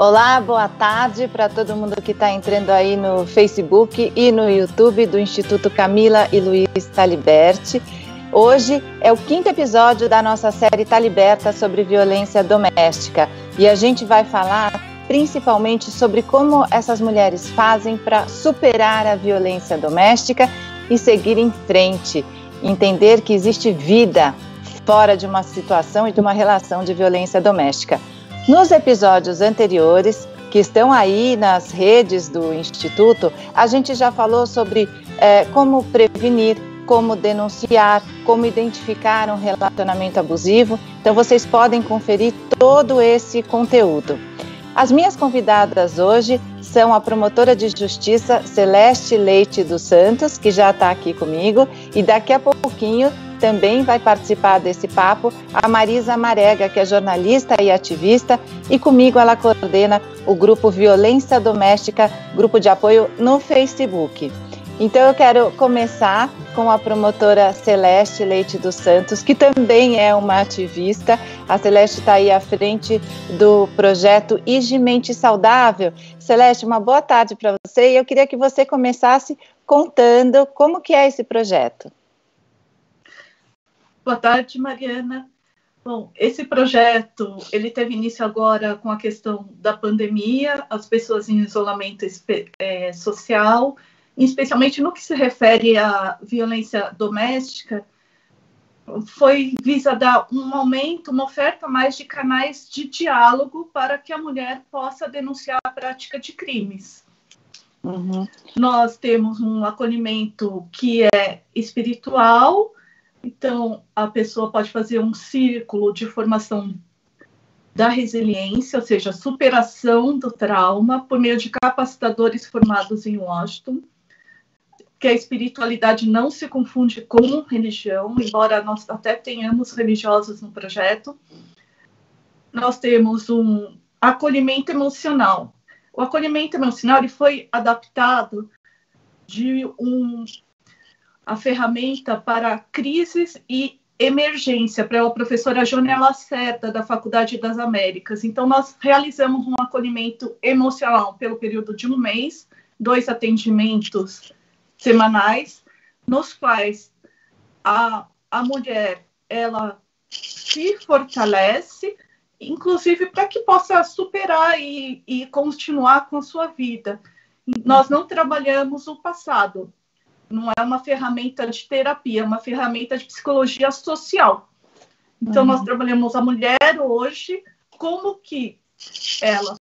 Olá, boa tarde para todo mundo que está entrando aí no Facebook e no YouTube do Instituto Camila e Luiz Taliberti. Hoje é o quinto episódio da nossa série Tá Liberta sobre violência doméstica e a gente vai falar principalmente sobre como essas mulheres fazem para superar a violência doméstica e seguir em frente, entender que existe vida fora de uma situação e de uma relação de violência doméstica. Nos episódios anteriores, que estão aí nas redes do Instituto, a gente já falou sobre é, como prevenir, como denunciar, como identificar um relacionamento abusivo. Então, vocês podem conferir todo esse conteúdo. As minhas convidadas hoje são a promotora de justiça Celeste Leite dos Santos, que já está aqui comigo, e daqui a pouquinho também vai participar desse papo a Marisa Marega, que é jornalista e ativista, e comigo ela coordena o grupo Violência Doméstica, grupo de apoio no Facebook. Então eu quero começar com a promotora Celeste Leite dos Santos, que também é uma ativista. A Celeste está aí à frente do projeto Igimente Saudável. Celeste, uma boa tarde para você e eu queria que você começasse contando como que é esse projeto. Boa tarde, Mariana. Bom, esse projeto ele teve início agora com a questão da pandemia, as pessoas em isolamento é, social, especialmente no que se refere à violência doméstica, foi visa dar um aumento, uma oferta mais de canais de diálogo para que a mulher possa denunciar a prática de crimes. Uhum. Nós temos um acolhimento que é espiritual, então, a pessoa pode fazer um círculo de formação da resiliência, ou seja, superação do trauma, por meio de capacitadores formados em Washington, que a espiritualidade não se confunde com religião, embora nós até tenhamos religiosos no projeto. Nós temos um acolhimento emocional. O acolhimento emocional ele foi adaptado de um a ferramenta para crises e emergência para a professora Jônia Lacerda, da Faculdade das Américas. Então, nós realizamos um acolhimento emocional pelo período de um mês, dois atendimentos semanais, nos quais a, a mulher ela se fortalece, inclusive para que possa superar e, e continuar com a sua vida. Nós não trabalhamos o passado, não é uma ferramenta de terapia, é uma ferramenta de psicologia social. Então, uhum. nós trabalhamos a mulher hoje, como que ela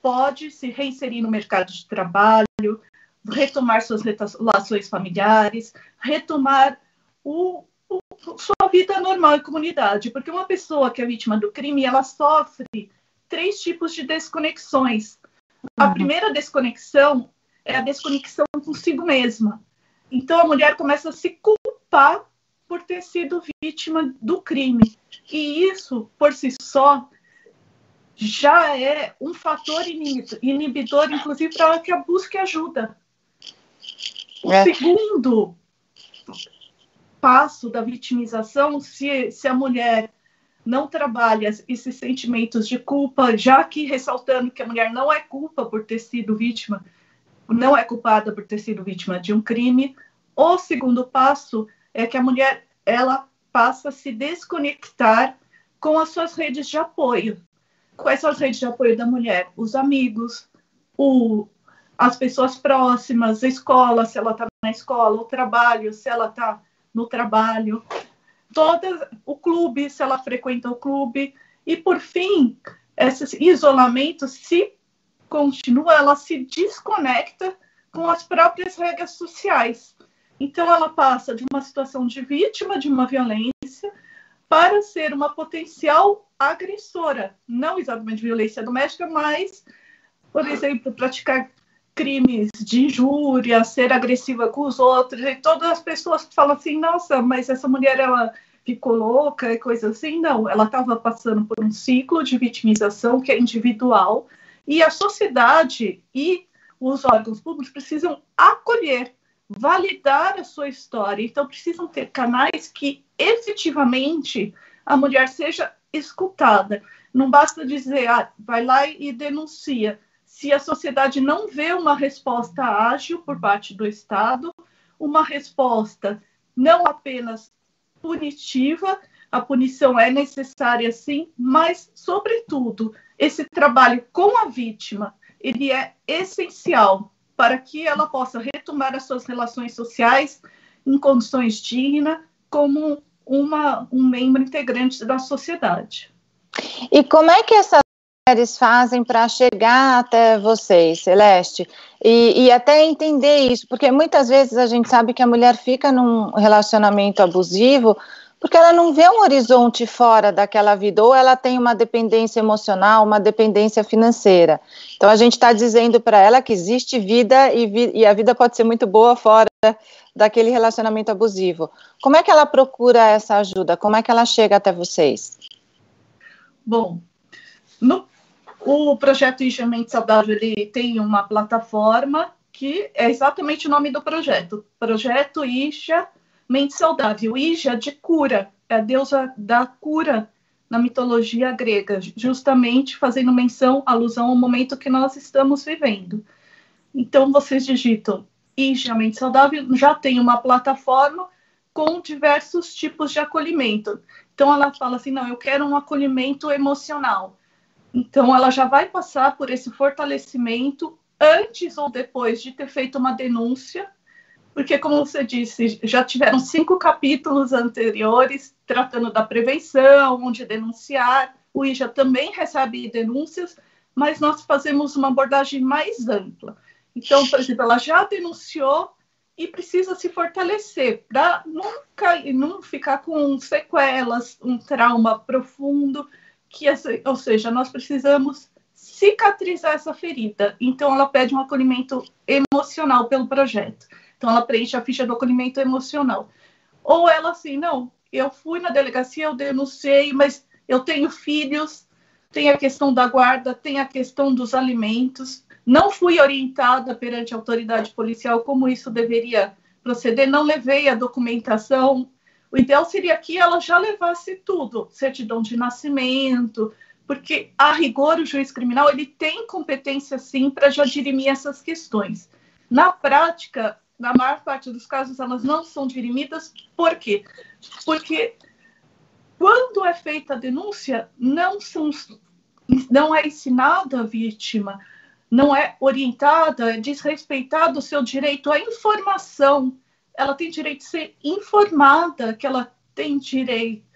pode se reinserir no mercado de trabalho, retomar suas relações familiares, retomar o, o, sua vida normal em comunidade. Porque uma pessoa que é vítima do crime, ela sofre três tipos de desconexões. A uhum. primeira desconexão é a desconexão consigo mesma. Então a mulher começa a se culpar por ter sido vítima do crime. E isso, por si só, já é um fator inibidor, inclusive, para que ela busque ajuda. O é. segundo passo da vitimização, se, se a mulher não trabalha esses sentimentos de culpa, já que ressaltando que a mulher não é culpa por ter sido vítima, não é culpada por ter sido vítima de um crime. O segundo passo é que a mulher ela passa a se desconectar com as suas redes de apoio. Quais são as redes de apoio da mulher? Os amigos, o, as pessoas próximas, a escola, se ela está na escola, o trabalho, se ela está no trabalho, todas, o clube, se ela frequenta o clube. E, por fim, esse isolamento, se continua, ela se desconecta com as próprias regras sociais. Então, ela passa de uma situação de vítima de uma violência para ser uma potencial agressora, não exatamente violência doméstica, mas, por exemplo, praticar crimes de injúria, ser agressiva com os outros, e todas as pessoas falam assim, nossa, mas essa mulher, ela ficou louca e coisa assim. Não, ela estava passando por um ciclo de vitimização que é individual, e a sociedade e os órgãos públicos precisam acolher, validar a sua história. Então, precisam ter canais que efetivamente a mulher seja escutada. Não basta dizer, ah, vai lá e denuncia. Se a sociedade não vê uma resposta ágil por parte do Estado, uma resposta não apenas punitiva, a punição é necessária sim, mas, sobretudo, esse trabalho com a vítima, ele é essencial para que ela possa retomar as suas relações sociais em condições dignas, como uma, um membro integrante da sociedade. E como é que essas mulheres fazem para chegar até vocês, Celeste? E, e, até entender isso, porque muitas vezes a gente sabe que a mulher fica num relacionamento abusivo porque ela não vê um horizonte fora daquela vida, ou ela tem uma dependência emocional, uma dependência financeira. Então a gente está dizendo para ela que existe vida e, vi e, a vida pode ser muito boa fora daquele relacionamento abusivo. Como é que ela procura essa ajuda? Como é que ela chega até vocês? Bom, no, o projeto Mente Saudável ele tem uma plataforma que é exatamente o nome do projeto, Projeto Isha mente saudável. Ija de cura, é a deusa da cura na mitologia grega, justamente fazendo menção, alusão ao momento que nós estamos vivendo. Então, vocês digitam Ija Mente Saudável, já tem uma plataforma com diversos tipos de acolhimento. Então, ela fala assim: não, eu quero um acolhimento emocional. Então, ela já vai passar por esse fortalecimento antes ou depois de ter feito uma denúncia porque, como você disse, já tiveram cinco capítulos anteriores tratando da prevenção, onde denunciar. O IJA também recebe denúncias, mas nós fazemos uma abordagem mais ampla. Então, por exemplo, ela já denunciou e precisa se fortalecer para nunca não ficar com sequelas, um trauma profundo, que ou seja, nós precisamos cicatrizar essa ferida. Então, ela pede um acolhimento emocional pelo projeto. Então, ela preenche a ficha do acolhimento emocional. Ou ela assim, não, eu fui na delegacia, eu denunciei, mas eu tenho filhos, tem a questão da guarda, tem a questão dos alimentos, não fui orientada perante a autoridade policial como isso deveria proceder, não levei a documentação. O ideal seria que ela já levasse tudo, certidão de nascimento, porque a rigor o juiz criminal ele tem competência sim para já dirimir essas questões. Na prática, na maior parte dos casos, elas não são dirimidas. Por quê? Porque quando é feita a denúncia, não, são, não é ensinada a vítima, não é orientada, é desrespeitado o seu direito à informação. Ela tem direito de ser informada que ela tem direito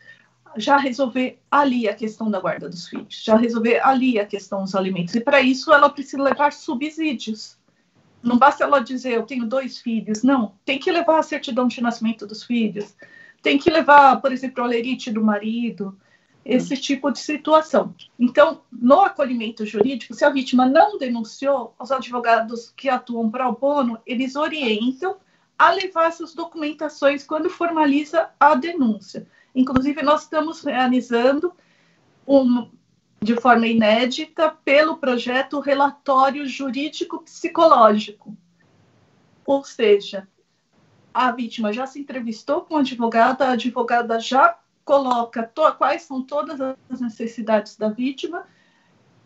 já resolver ali a questão da guarda dos filhos, já resolver ali a questão dos alimentos. E para isso ela precisa levar subsídios. Não basta ela dizer eu tenho dois filhos, não. Tem que levar a certidão de nascimento dos filhos, tem que levar, por exemplo, a lerite do marido, esse hum. tipo de situação. Então, no acolhimento jurídico, se a vítima não denunciou, os advogados que atuam para o bono, eles orientam a levar essas documentações quando formaliza a denúncia. Inclusive, nós estamos realizando um, de forma inédita pelo projeto Relatório Jurídico Psicológico. Ou seja, a vítima já se entrevistou com a advogada, a advogada já coloca quais são todas as necessidades da vítima,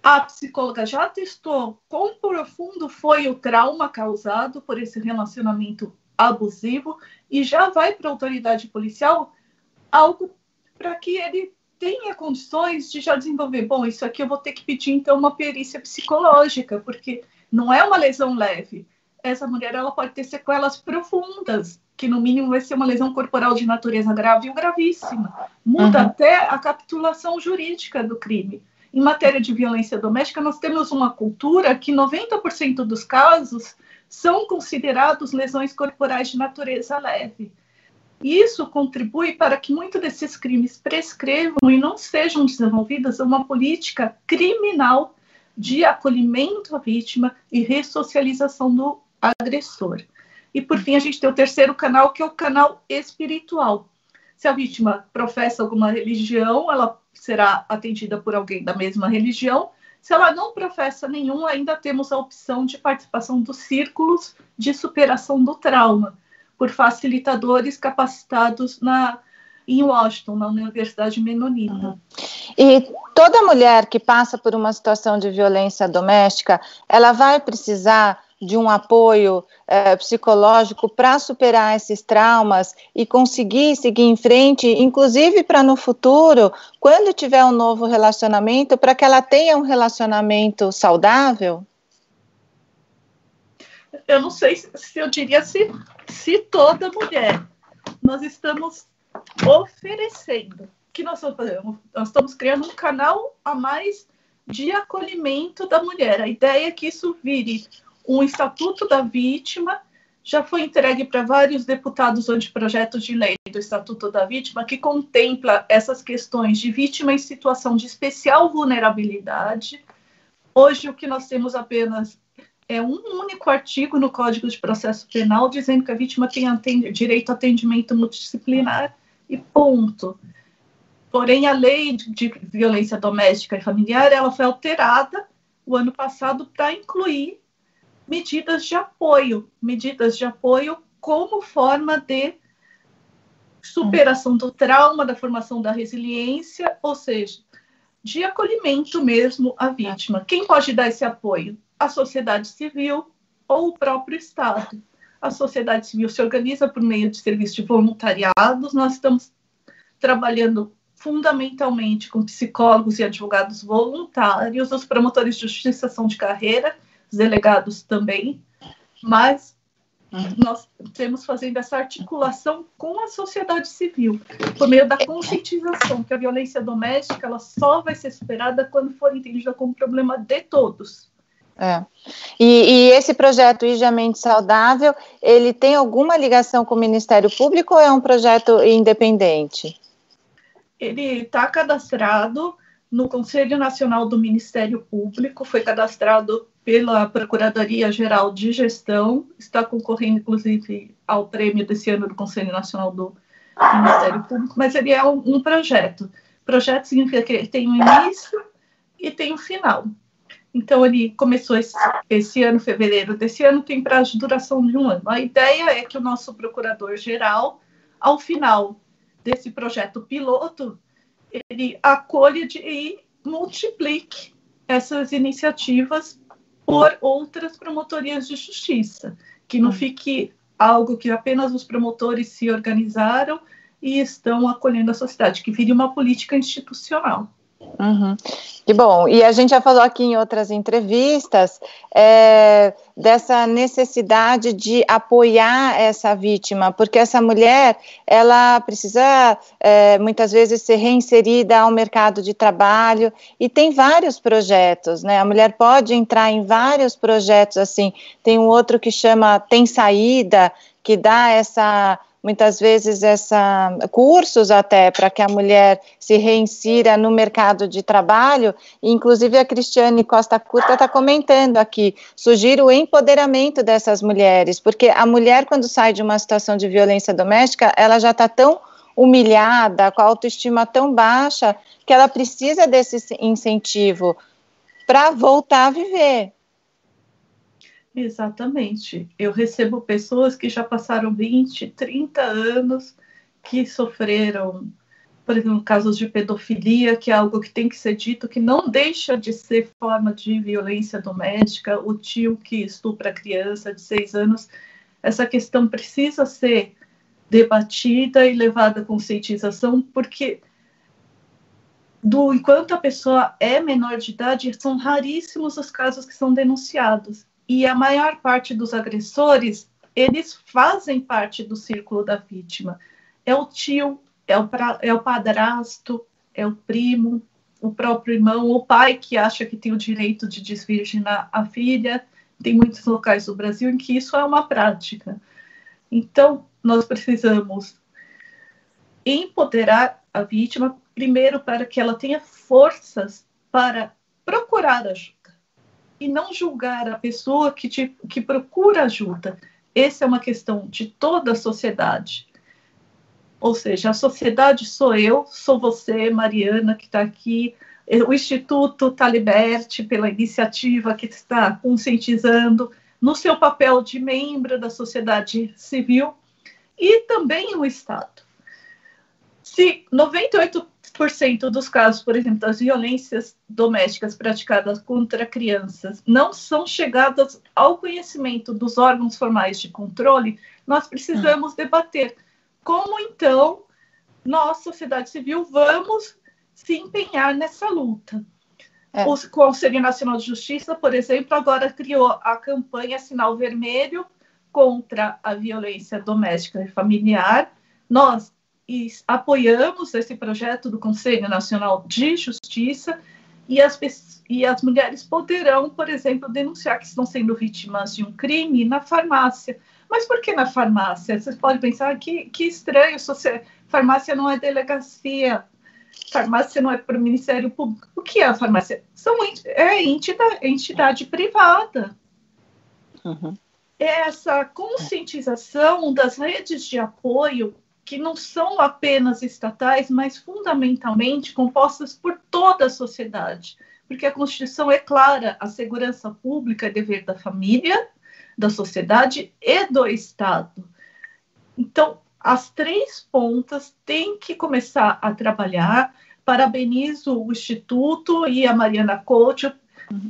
a psicóloga já testou quão profundo foi o trauma causado por esse relacionamento abusivo e já vai para a autoridade policial algo para que ele tenha condições de já desenvolver. Bom, isso aqui eu vou ter que pedir então uma perícia psicológica, porque não é uma lesão leve. Essa mulher ela pode ter sequelas profundas, que no mínimo vai ser uma lesão corporal de natureza grave ou gravíssima. Muda uhum. até a capitulação jurídica do crime. Em matéria de violência doméstica, nós temos uma cultura que 90% dos casos são considerados lesões corporais de natureza leve. Isso contribui para que muitos desses crimes prescrevam e não sejam desenvolvidas uma política criminal de acolhimento à vítima e ressocialização do agressor. E, por fim, a gente tem o terceiro canal, que é o canal espiritual. Se a vítima professa alguma religião, ela será atendida por alguém da mesma religião. Se ela não professa nenhum, ainda temos a opção de participação dos círculos de superação do trauma por facilitadores capacitados na, em Washington, na Universidade Menonita. Uhum. E toda mulher que passa por uma situação de violência doméstica, ela vai precisar de um apoio é, psicológico para superar esses traumas e conseguir seguir em frente, inclusive para no futuro, quando tiver um novo relacionamento, para que ela tenha um relacionamento saudável? Eu não sei se eu diria se, se toda mulher. Nós estamos oferecendo. Que nós estamos fazendo? Nós estamos criando um canal a mais de acolhimento da mulher. A ideia é que isso vire um Estatuto da Vítima já foi entregue para vários deputados anteprojetos de lei do Estatuto da Vítima, que contempla essas questões de vítima em situação de especial vulnerabilidade. Hoje, o que nós temos apenas é um único artigo no Código de Processo Penal dizendo que a vítima tem direito a atendimento multidisciplinar e ponto. Porém, a lei de violência doméstica e familiar ela foi alterada o ano passado para incluir medidas de apoio, medidas de apoio como forma de superação do trauma, da formação da resiliência, ou seja, de acolhimento mesmo à vítima. Quem pode dar esse apoio? A sociedade civil ou o próprio Estado. A sociedade civil se organiza por meio de serviços de voluntariados. Nós estamos trabalhando fundamentalmente com psicólogos e advogados voluntários. Os promotores de justiça são de carreira delegados também, mas nós temos fazendo essa articulação com a sociedade civil, por meio da conscientização que a violência doméstica ela só vai ser superada quando for entendida como problema de todos. É. E, e, esse projeto Mente Saudável, ele tem alguma ligação com o Ministério Público ou é um projeto independente? Ele está cadastrado no Conselho Nacional do Ministério Público, foi cadastrado pela Procuradoria-Geral de Gestão, está concorrendo, inclusive, ao prêmio desse ano do Conselho Nacional do Ministério Público, mas ele é um, projeto. Projeto significa que ele tem um início e tem um final. Então, ele começou esse, esse ano, fevereiro desse ano, tem prazo de duração de um ano. A ideia é que o nosso procurador-geral, ao final desse projeto piloto, ele acolha e multiplique essas iniciativas por outras promotorias de justiça, que não fique algo que apenas os promotores se organizaram e estão acolhendo a sociedade, que vire uma política institucional. Uhum. Que bom. E a gente já falou aqui em outras entrevistas é, dessa necessidade de apoiar essa vítima, porque essa mulher ela precisa é, muitas vezes ser reinserida ao mercado de trabalho e tem vários projetos, né? A mulher pode entrar em vários projetos assim. Tem um outro que chama Tem Saída, que dá essa muitas vezes essa cursos até para que a mulher se reinsira no mercado de trabalho. Inclusive a Cristiane Costa Curta está comentando aqui, sugiro o empoderamento dessas mulheres, porque a mulher quando sai de uma situação de violência doméstica, ela já está tão humilhada, com a autoestima tão baixa, que ela precisa desse incentivo para voltar a viver. Exatamente. Eu recebo pessoas que já passaram 20, 30 anos que sofreram, por exemplo, casos de pedofilia, que é algo que tem que ser dito, que não deixa de ser forma de violência doméstica, o tio que estupra a criança de seis anos. Essa questão precisa ser debatida e levada à conscientização, porque do enquanto a pessoa é menor de idade, são raríssimos os casos que são denunciados e a maior parte dos agressores, eles fazem parte do círculo da vítima. É o tio, é o, pra, é o padrasto, é o primo, o próprio irmão, o pai que acha que tem o direito de desvirginar a filha. Tem muitos locais do Brasil em que isso é uma prática. Então, nós precisamos empoderar a vítima, primeiro, para que ela tenha forças para procurar ajuda e não julgar a pessoa que, te, que procura ajuda. Essa é uma questão de toda a sociedade. Ou seja, a sociedade sou eu, sou você, Mariana, que está aqui, o Instituto Taliberte, pela iniciativa que está conscientizando, no seu papel de membro da sociedade civil, e também o Estado. Se 98% dos casos, por exemplo, das violências domésticas praticadas contra crianças não são chegadas ao conhecimento dos órgãos formais de controle, nós precisamos debater como então nós, sociedade civil, vamos se empenhar nessa luta. É. O Conselho Nacional de Justiça, por exemplo, agora criou a campanha Sinal Vermelho contra a violência doméstica e familiar. Nós apoiamos esse projeto do Conselho Nacional de Justiça e as, e as mulheres poderão, por exemplo, denunciar que estão sendo vítimas de um crime na farmácia. Mas por que na farmácia? Vocês podem pensar que, que estranho, farmácia não é delegacia, farmácia não é para o Ministério Público. O que é a farmácia? São, é entidade, entidade privada. Uhum. É essa conscientização das redes de apoio que não são apenas estatais, mas fundamentalmente compostas por toda a sociedade. Porque a Constituição é clara, a segurança pública é dever da família, da sociedade e do Estado. Então, as três pontas têm que começar a trabalhar. Parabenizo o Instituto e a Mariana Couto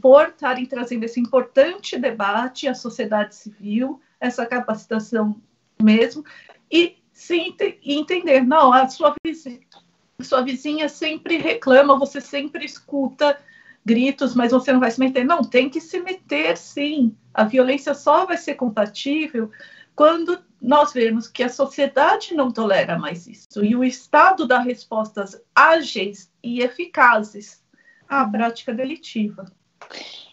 por estarem trazendo esse importante debate à sociedade civil, essa capacitação mesmo, e sim entender, não, a sua vizinha, sua vizinha sempre reclama, você sempre escuta gritos, mas você não vai se meter. Não, tem que se meter sim. A violência só vai ser compatível quando nós vemos que a sociedade não tolera mais isso e o Estado dá respostas ágeis e eficazes à prática delitiva.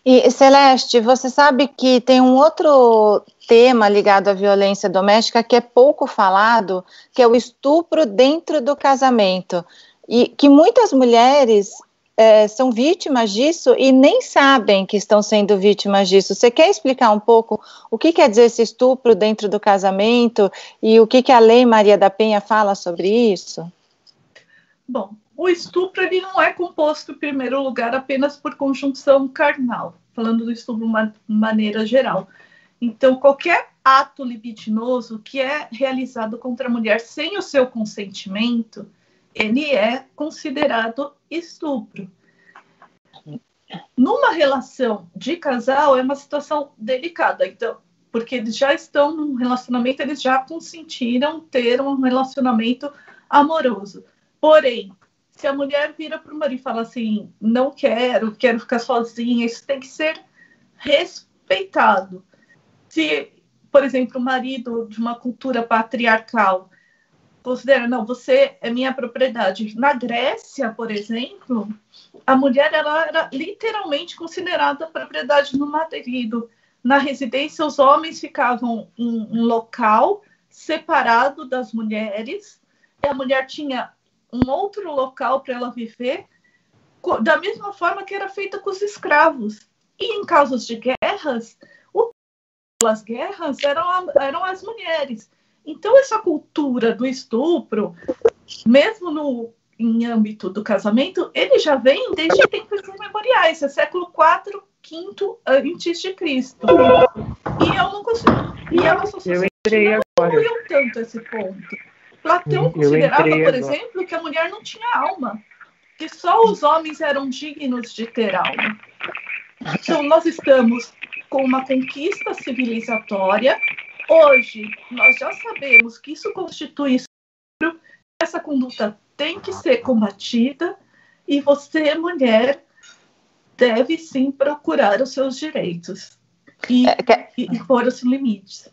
E Celeste, você sabe que tem um outro tema ligado à violência doméstica que é pouco falado, que é o estupro dentro do casamento. E que muitas mulheres é, são vítimas disso e nem sabem que estão sendo vítimas disso. Você quer explicar um pouco o que quer dizer esse estupro dentro do casamento e o que, que a Lei Maria da Penha fala sobre isso? Bom, o estupro ele não é composto, em primeiro lugar, apenas por conjunção carnal, falando do estupro de maneira geral. Então, qualquer ato libidinoso que é realizado contra a mulher sem o seu consentimento, ele é considerado estupro. Numa relação de casal é uma situação delicada, então, porque eles já estão num relacionamento, eles já consentiram ter um relacionamento amoroso. Porém, se a mulher vira para o marido e fala assim, não quero, quero ficar sozinha, isso tem que ser respeitado. Se, por exemplo, o marido de uma cultura patriarcal considera, não, você é minha propriedade. Na Grécia, por exemplo, a mulher ela era literalmente considerada propriedade do marido. Na residência, os homens ficavam em um local separado das mulheres, a mulher tinha um outro local para ela viver, da mesma forma que era feita com os escravos. E em casos de guerras, o as guerras eram, eram as mulheres. Então, essa cultura do estupro, mesmo no, em âmbito do casamento, ele já vem desde tempos imemoriais, é século IV, V antes de Cristo. E eu não consigo. E a nossa sociedade não evoluiu tanto esse ponto. Platão considerava, por agora. exemplo, que a mulher não tinha alma, que só os homens eram dignos de ter alma. Então, nós estamos com uma conquista civilizatória Hoje, nós já sabemos que isso constitui estupro, essa conduta tem que ser combatida e você, mulher, deve sim procurar os seus direitos e, é, que... e pôr os limites.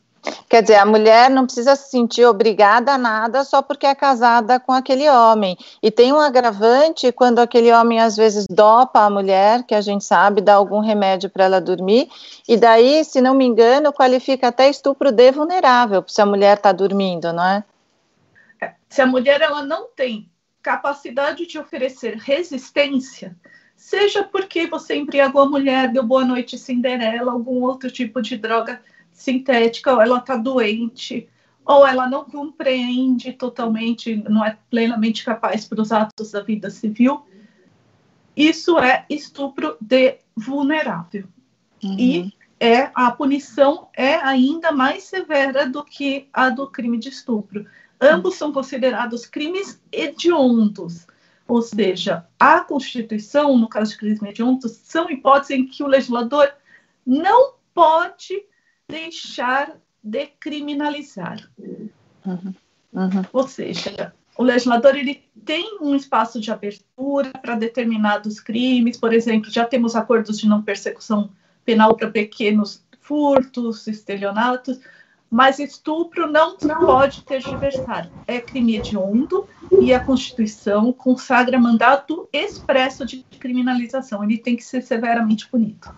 Quer dizer, a mulher não precisa se sentir obrigada a nada só porque é casada com aquele homem. E tem um agravante quando aquele homem às vezes dopa a mulher, que a gente sabe, dá algum remédio para ela dormir, e daí, se não me engano, qualifica até estupro de vulnerável, se a mulher está dormindo, não é? é? Se a mulher ela não tem capacidade de oferecer resistência, seja porque você embriagou a mulher, deu boa noite Cinderela, algum outro tipo de droga sintética, ou ela está doente, ou ela não compreende totalmente, não é plenamente capaz para os atos da vida civil. Isso é estupro de vulnerável. Uhum. E é, a punição é ainda mais severa do que a do crime de estupro. ambos são considerados crimes hediondos. Ou seja, a Constituição, no caso de crimes hediondos, são hipóteses em que o legislador não pode deixar de criminalizar. Uhum. Uhum. Ou seja, o legislador ele tem um espaço de abertura para determinados crimes, por exemplo, já temos acordos de não persecução penal para pequenos furtos, estelionatos, mas estupro não, não pode ter diversário. É crime hediondo e a Constituição consagra mandato expresso de criminalização. Ele tem que ser severamente punido.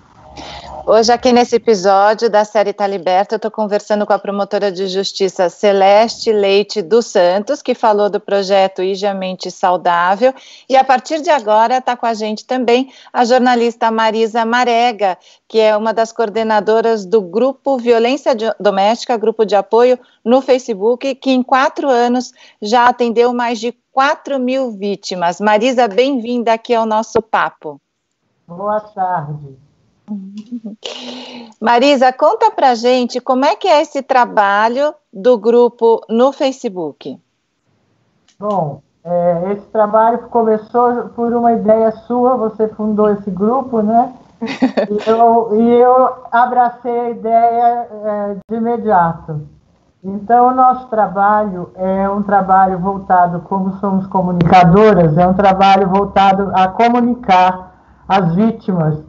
Hoje, aqui nesse episódio da série Tá Liberta, eu estou conversando com a promotora de justiça Celeste Leite dos Santos, que falou do projeto Higiamente Saudável. E a partir de agora está com a gente também a jornalista Marisa Marega, que é uma das coordenadoras do grupo Violência Doméstica, grupo de apoio no Facebook, que em quatro anos já atendeu mais de 4 mil vítimas. Marisa, bem-vinda aqui ao nosso papo. Boa tarde. Marisa, conta pra gente como é que é esse trabalho do grupo no Facebook. Bom, é, esse trabalho começou por uma ideia sua, você fundou esse grupo, né? e, eu, e eu abracei a ideia é, de imediato. Então, o nosso trabalho é um trabalho voltado, como somos comunicadoras, é um trabalho voltado a comunicar as vítimas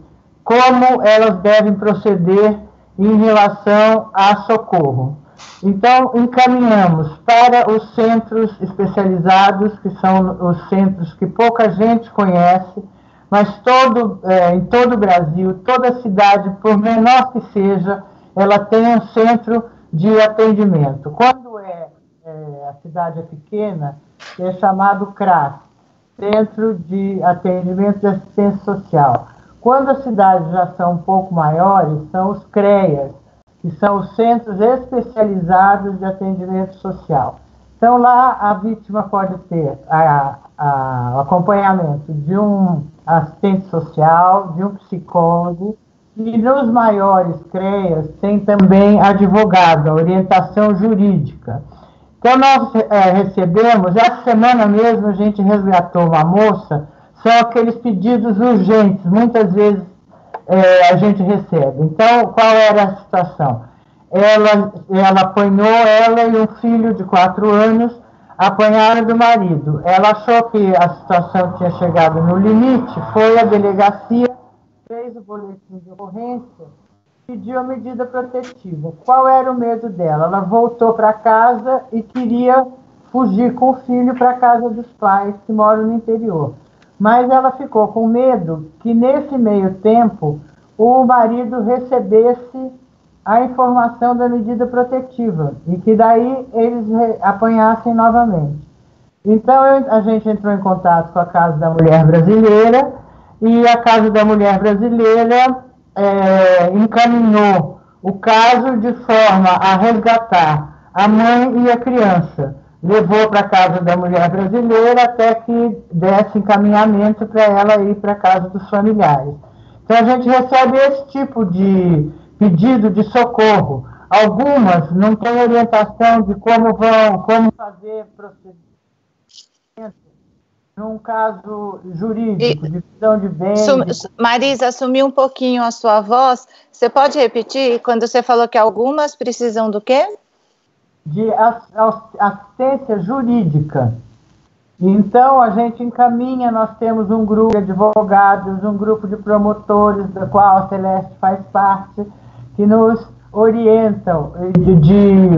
como elas devem proceder em relação a socorro. Então, encaminhamos para os centros especializados, que são os centros que pouca gente conhece, mas todo, é, em todo o Brasil, toda cidade, por menor que seja, ela tem um centro de atendimento. Quando é, é a cidade é pequena, é chamado CRAS, Centro de Atendimento de Assistência Social. Quando as cidades já são um pouco maiores, são os CREAS, que são os Centros Especializados de Atendimento Social. Então, lá a vítima pode ter a, a, o acompanhamento de um assistente social, de um psicólogo, e nos maiores CREAS tem também advogado, orientação jurídica. Então, nós é, recebemos, essa semana mesmo a gente resgatou uma moça são aqueles pedidos urgentes, muitas vezes é, a gente recebe. Então, qual era a situação? Ela, ela apanhou, ela e um filho de quatro anos apanharam do marido. Ela achou que a situação tinha chegado no limite, foi à delegacia, fez o boletim de ocorrência, pediu a medida protetiva. Qual era o medo dela? Ela voltou para casa e queria fugir com o filho para a casa dos pais que moram no interior mas ela ficou com medo que nesse meio tempo o marido recebesse a informação da medida protetiva e que daí eles apanhassem novamente. Então a gente entrou em contato com a Casa da Mulher Brasileira e a Casa da Mulher Brasileira é, encaminhou o caso de forma a resgatar a mãe e a criança levou para a casa da mulher brasileira até que desse encaminhamento para ela ir para a casa dos familiares. Então a gente recebe esse tipo de pedido de socorro. Algumas não têm orientação de como vão, como fazer procedimento num caso jurídico, e, de visão de bens. Sum, Marisa, sumiu um pouquinho a sua voz. Você pode repetir quando você falou que algumas precisam do quê? De assistência jurídica. Então, a gente encaminha, nós temos um grupo de advogados, um grupo de promotores, da qual a Celeste faz parte, que nos orientam de, de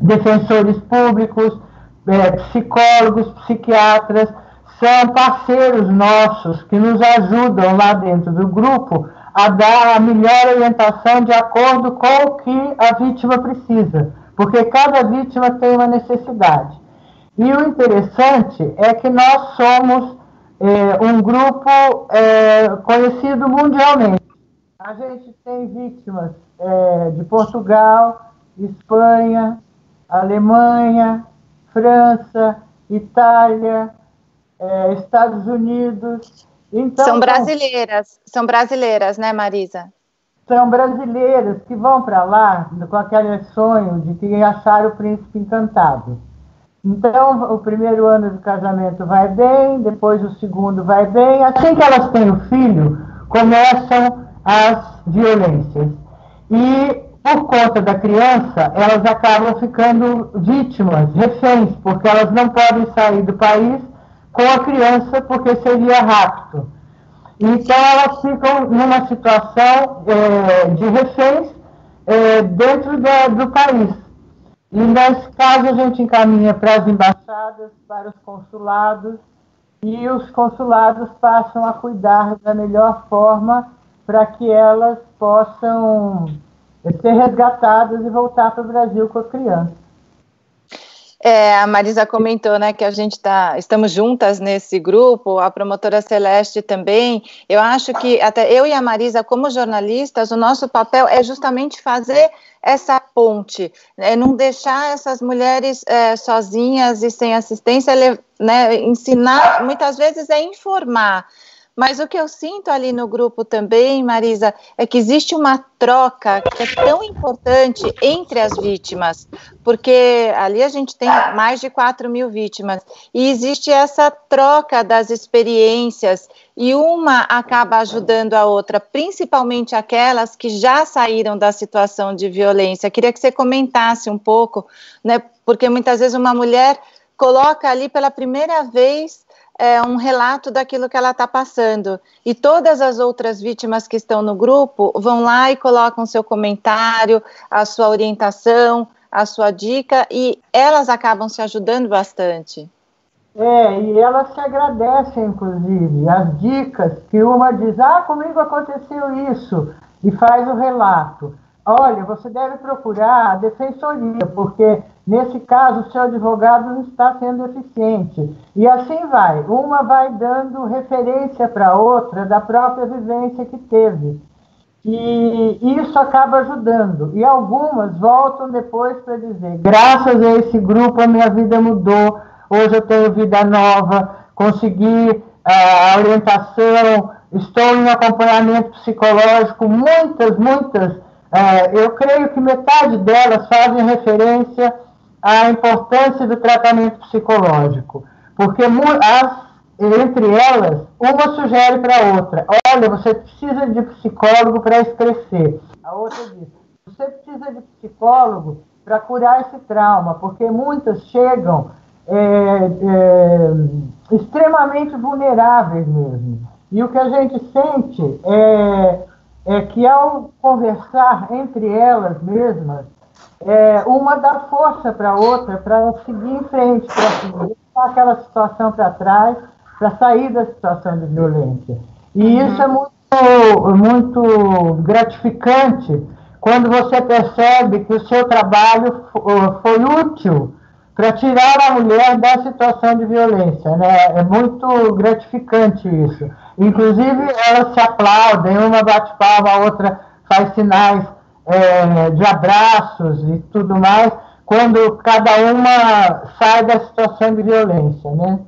defensores públicos, é, psicólogos, psiquiatras, são parceiros nossos que nos ajudam lá dentro do grupo a dar a melhor orientação de acordo com o que a vítima precisa porque cada vítima tem uma necessidade. E o interessante é que nós somos é, um grupo é, conhecido mundialmente. A gente tem vítimas é, de Portugal, Espanha, Alemanha, França, Itália, Estados Unidos. Então, são brasileiras, são brasileiras, né, Marisa? São brasileiros que vão para lá com aquele sonho de que acharam o príncipe encantado. Então, o primeiro ano do casamento vai bem, depois o segundo vai bem. Assim que elas têm o filho, começam as violências. E, por conta da criança, elas acabam ficando vítimas, reféns, porque elas não podem sair do país com a criança, porque seria rapto. Então, elas ficam numa situação é, de reféns é, dentro da, do país. E nesse caso a gente encaminha para as embaixadas, para os consulados, e os consulados passam a cuidar da melhor forma para que elas possam ser resgatadas e voltar para o Brasil com as crianças. É, a Marisa comentou, né, que a gente tá, estamos juntas nesse grupo, a promotora Celeste também. Eu acho que até eu e a Marisa, como jornalistas, o nosso papel é justamente fazer essa ponte, é não deixar essas mulheres é, sozinhas e sem assistência, né, ensinar, muitas vezes é informar, mas o que eu sinto ali no grupo também, Marisa, é que existe uma troca que é tão importante entre as vítimas, porque ali a gente tem mais de 4 mil vítimas, e existe essa troca das experiências, e uma acaba ajudando a outra, principalmente aquelas que já saíram da situação de violência. Queria que você comentasse um pouco, né, porque muitas vezes uma mulher coloca ali pela primeira vez é, um relato daquilo que ela está passando. E todas as outras vítimas que estão no grupo vão lá e colocam seu comentário, a sua orientação, a sua dica, e elas acabam se ajudando bastante. É, e elas se agradecem, inclusive, as dicas que uma diz, ah, comigo aconteceu isso, e faz o relato. Olha, você deve procurar a defensoria, porque nesse caso o seu advogado não está sendo eficiente. E assim vai. Uma vai dando referência para a outra da própria vivência que teve. E isso acaba ajudando. E algumas voltam depois para dizer: graças a esse grupo a minha vida mudou, hoje eu tenho vida nova, consegui ah, a orientação, estou em acompanhamento psicológico, muitas, muitas é, eu creio que metade delas fazem referência à importância do tratamento psicológico, porque as, entre elas, uma sugere para a outra: olha, você precisa de psicólogo para crescer. A outra diz: você precisa de psicólogo para curar esse trauma, porque muitas chegam é, é, extremamente vulneráveis mesmo. E o que a gente sente é é que ao conversar entre elas mesmas, é, uma dá força para a outra para seguir em frente, para deixar aquela situação para trás, para sair da situação de violência. E uhum. isso é muito, muito gratificante quando você percebe que o seu trabalho foi útil para tirar a mulher da situação de violência. Né? É muito gratificante isso. Inclusive, elas se aplaudem, uma bate palma, a outra faz sinais é, de abraços e tudo mais, quando cada uma sai da situação de violência, né?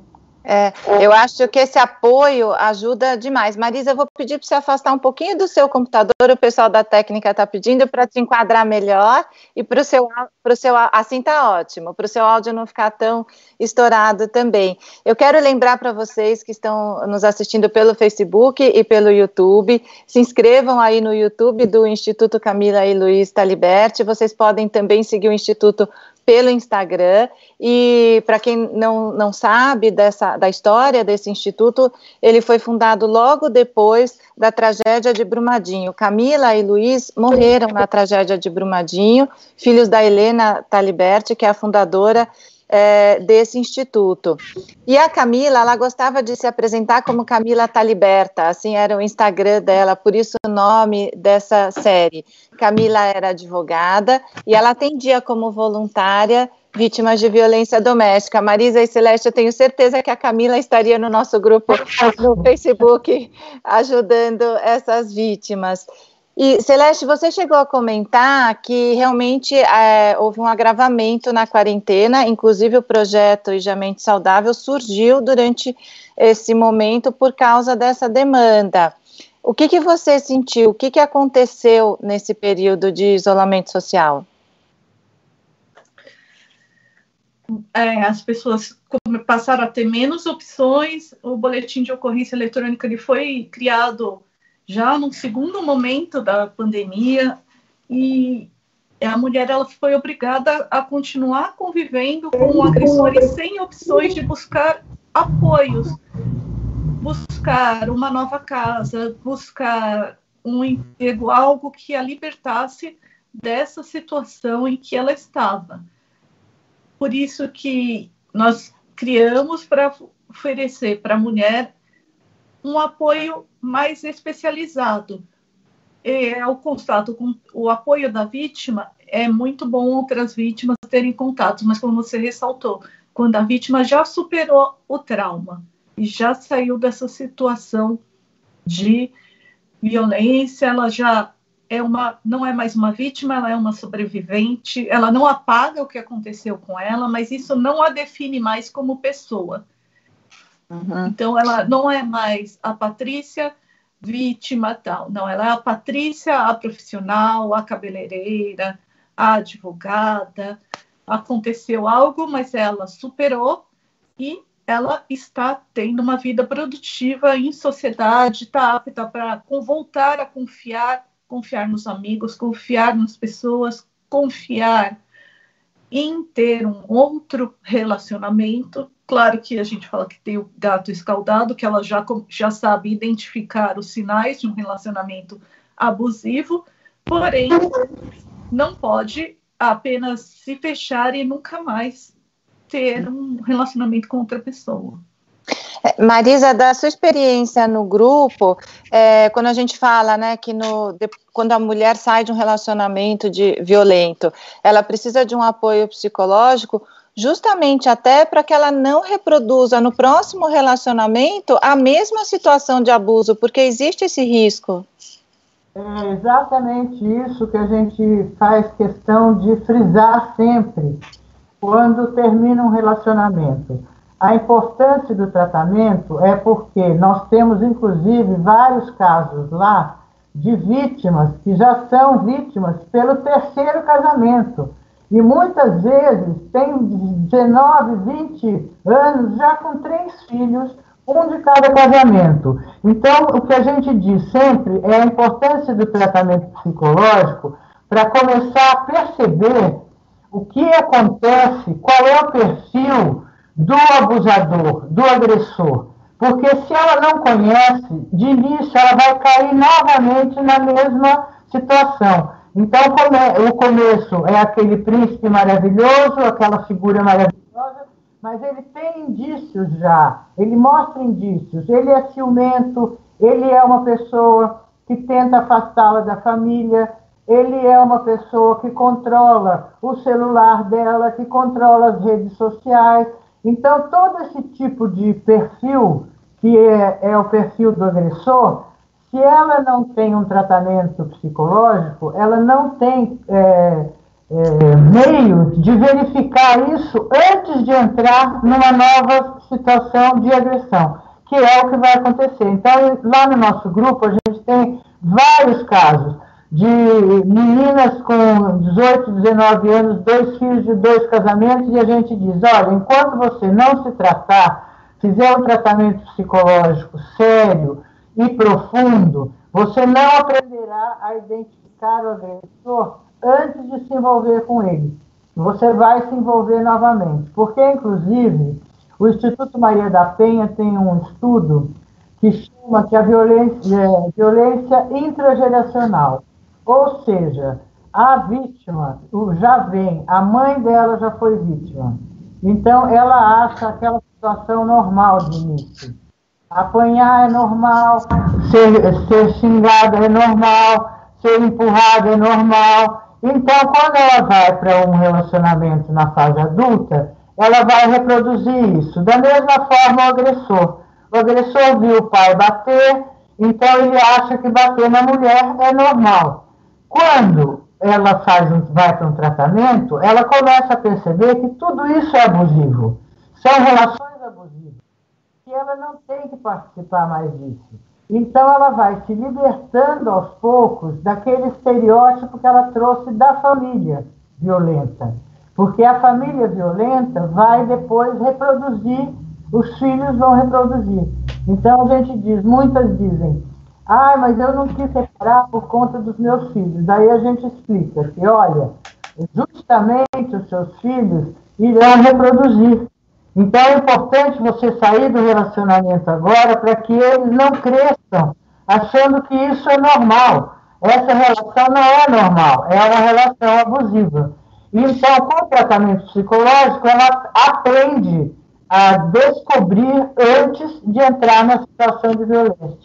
É, eu acho que esse apoio ajuda demais. Marisa, eu vou pedir para você afastar um pouquinho do seu computador, o pessoal da técnica está pedindo para te enquadrar melhor e para o seu, pro seu. Assim está ótimo, para o seu áudio não ficar tão estourado também. Eu quero lembrar para vocês que estão nos assistindo pelo Facebook e pelo YouTube, se inscrevam aí no YouTube do Instituto Camila e Luiz Taliberti. Vocês podem também seguir o Instituto pelo Instagram. E para quem não, não sabe dessa, da história desse instituto, ele foi fundado logo depois da tragédia de Brumadinho. Camila e Luiz morreram na tragédia de Brumadinho, filhos da Helena Taliberti, que é a fundadora é, desse instituto. E a Camila, ela gostava de se apresentar como Camila Taliberta, assim era o Instagram dela, por isso o nome dessa série. Camila era advogada e ela atendia como voluntária vítimas de violência doméstica. Marisa e Celeste, eu tenho certeza que a Camila estaria no nosso grupo no Facebook ajudando essas vítimas. E, Celeste, você chegou a comentar que realmente é, houve um agravamento na quarentena, inclusive o projeto Ijamente Saudável surgiu durante esse momento por causa dessa demanda. O que, que você sentiu? O que, que aconteceu nesse período de isolamento social? é, as pessoas passaram a ter menos opções. O boletim de ocorrência eletrônica ele foi criado já no segundo momento da pandemia e a mulher ela foi obrigada a continuar convivendo com agressores sem opções de buscar apoios, buscar uma nova casa, buscar um emprego, algo que a libertasse dessa situação em que ela estava. Por isso que nós criamos para oferecer para a mulher um apoio mais especializado. É, o contato com o apoio da vítima é muito bom outras vítimas terem contato, mas como você ressaltou, quando a vítima já superou o trauma e já saiu dessa situação de violência, ela já é uma, não é mais uma vítima, ela é uma sobrevivente, ela não apaga o que aconteceu com ela, mas isso não a define mais como pessoa. Uhum. Então, ela não é mais a Patrícia vítima tal, não, ela é a Patrícia, a profissional, a cabeleireira, a advogada. Aconteceu algo, mas ela superou e ela está tendo uma vida produtiva em sociedade, está apta para voltar a confiar confiar nos amigos, confiar nas pessoas, confiar em ter um outro relacionamento. Claro que a gente fala que tem o gato escaldado, que ela já, já sabe identificar os sinais de um relacionamento abusivo, porém não pode apenas se fechar e nunca mais ter um relacionamento com outra pessoa. É, Marisa, da sua experiência no grupo, é, quando a gente fala né, que no, de, quando a mulher sai de um relacionamento de, violento, ela precisa de um apoio psicológico, justamente até para que ela não reproduza no próximo relacionamento a mesma situação de abuso, porque existe esse risco. É exatamente isso que a gente faz questão de frisar sempre quando termina um relacionamento a importância do tratamento é porque nós temos, inclusive, vários casos lá de vítimas que já são vítimas pelo terceiro casamento. E muitas vezes tem 19, 20 anos já com três filhos, um de cada casamento. Então, o que a gente diz sempre é a importância do tratamento psicológico para começar a perceber o que acontece, qual é o perfil do abusador, do agressor. Porque se ela não conhece, de início ela vai cair novamente na mesma situação. Então, o começo é aquele príncipe maravilhoso, aquela figura maravilhosa, mas ele tem indícios já, ele mostra indícios. Ele é ciumento, ele é uma pessoa que tenta afastá-la da família, ele é uma pessoa que controla o celular dela, que controla as redes sociais. Então, todo esse tipo de perfil, que é, é o perfil do agressor, se ela não tem um tratamento psicológico, ela não tem é, é, meios de verificar isso antes de entrar numa nova situação de agressão, que é o que vai acontecer. Então, lá no nosso grupo, a gente tem vários casos de meninas com 18, 19 anos, dois filhos de dois casamentos, e a gente diz: olha, enquanto você não se tratar, fizer um tratamento psicológico sério e profundo, você não aprenderá a identificar o agressor antes de se envolver com ele. Você vai se envolver novamente. Porque, inclusive, o Instituto Maria da Penha tem um estudo que chama que a violência, é, violência intrageracional. Ou seja, a vítima já vem, a mãe dela já foi vítima. Então, ela acha aquela situação normal de início. Apanhar é normal, ser, ser xingada é normal, ser empurrada é normal. Então, quando ela vai para um relacionamento na fase adulta, ela vai reproduzir isso. Da mesma forma, o agressor. O agressor viu o pai bater, então ele acha que bater na mulher é normal. Quando ela faz um, vai para um tratamento, ela começa a perceber que tudo isso é abusivo. São relações ela não tem que participar mais disso. Então ela vai se libertando aos poucos daquele estereótipo que ela trouxe da família violenta. Porque a família violenta vai depois reproduzir, os filhos vão reproduzir. Então a gente diz, muitas dizem, ah, mas eu não quis separar por conta dos meus filhos. Daí a gente explica que, olha, justamente os seus filhos irão reproduzir. Então é importante você sair do relacionamento agora para que eles não cresçam achando que isso é normal. Essa relação não é normal, é uma relação abusiva. Então, com o tratamento psicológico, ela aprende a descobrir antes de entrar na situação de violência.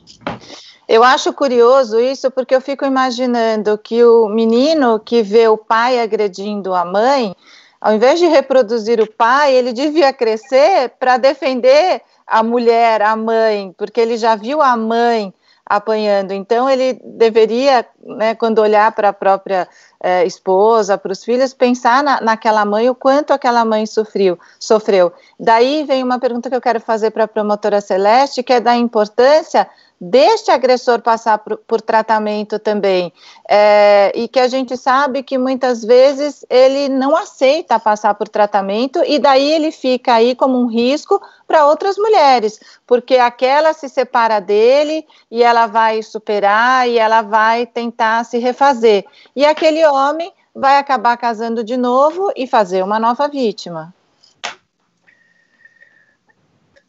Eu acho curioso isso porque eu fico imaginando que o menino que vê o pai agredindo a mãe, ao invés de reproduzir o pai, ele devia crescer para defender a mulher, a mãe, porque ele já viu a mãe apanhando. Então, ele deveria, né, quando olhar para a própria é, esposa, para os filhos, pensar na, naquela mãe, o quanto aquela mãe sofreu, sofreu. Daí vem uma pergunta que eu quero fazer para a promotora Celeste, que é da importância deste agressor passar por, por tratamento também. É, e que a gente sabe que muitas vezes ele não aceita passar por tratamento e daí ele fica aí como um risco para outras mulheres, porque aquela se separa dele e ela vai superar e ela vai tentar se refazer. E aquele homem vai acabar casando de novo e fazer uma nova vítima.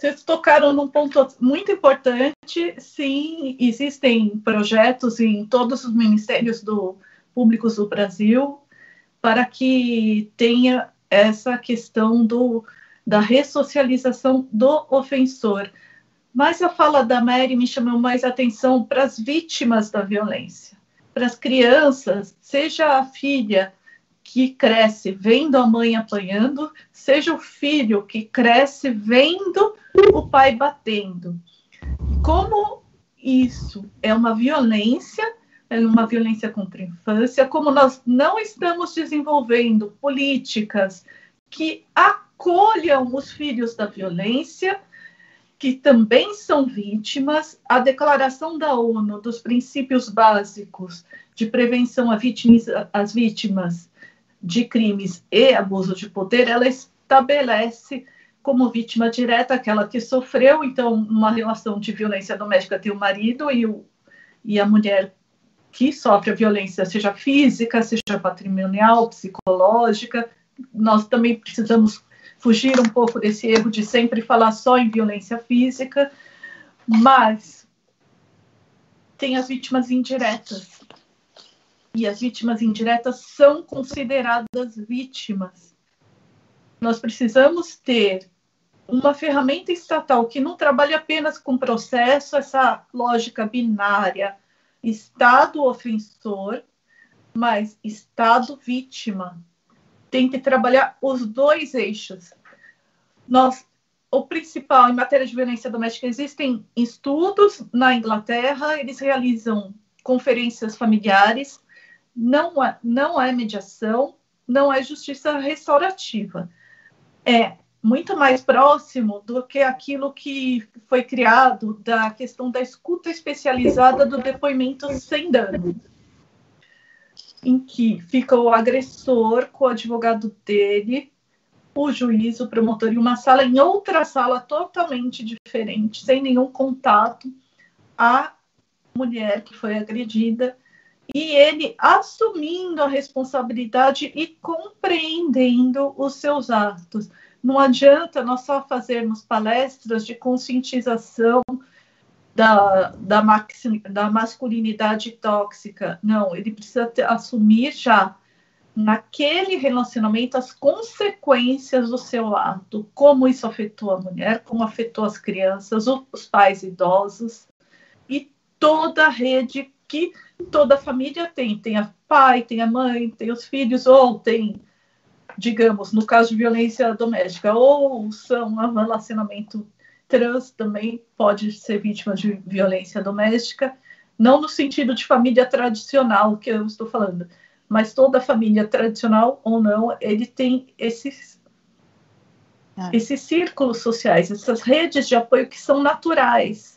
Vocês tocaram num ponto muito importante. Sim, existem projetos em todos os ministérios do, públicos do Brasil para que tenha essa questão do, da ressocialização do ofensor. Mas a fala da Mary me chamou mais atenção para as vítimas da violência, para as crianças, seja a filha que cresce vendo a mãe apanhando, seja o filho que cresce vendo o pai batendo. Como isso é uma violência, é uma violência contra a infância, como nós não estamos desenvolvendo políticas que acolham os filhos da violência, que também são vítimas, a declaração da ONU dos princípios básicos de prevenção às vítimas de crimes e abuso de poder, ela estabelece como vítima direta aquela que sofreu, então, uma relação de violência doméstica tem o marido e, o, e a mulher que sofre a violência, seja física, seja patrimonial, psicológica. Nós também precisamos fugir um pouco desse erro de sempre falar só em violência física, mas tem as vítimas indiretas, e as vítimas indiretas são consideradas vítimas. Nós precisamos ter uma ferramenta estatal que não trabalhe apenas com processo, essa lógica binária, Estado ofensor, mas Estado vítima. Tem que trabalhar os dois eixos. Nós, o principal em matéria de violência doméstica, existem estudos na Inglaterra, eles realizam conferências familiares não é, não é mediação, não é justiça restaurativa. É muito mais próximo do que aquilo que foi criado da questão da escuta especializada do depoimento sem dano, em que fica o agressor com o advogado dele, o juiz, o promotor, em uma sala, em outra sala totalmente diferente, sem nenhum contato, a mulher que foi agredida e ele assumindo a responsabilidade e compreendendo os seus atos. Não adianta nós só fazermos palestras de conscientização da, da, da masculinidade tóxica. Não, ele precisa ter, assumir já naquele relacionamento as consequências do seu ato, como isso afetou a mulher, como afetou as crianças, os pais idosos e toda a rede que toda família tem. Tem a pai, tem a mãe, tem os filhos, ou tem, digamos, no caso de violência doméstica, ou são um relacionamento trans também pode ser vítima de violência doméstica, não no sentido de família tradicional que eu estou falando, mas toda família tradicional ou não, ele tem esses ah. esses círculos sociais, essas redes de apoio que são naturais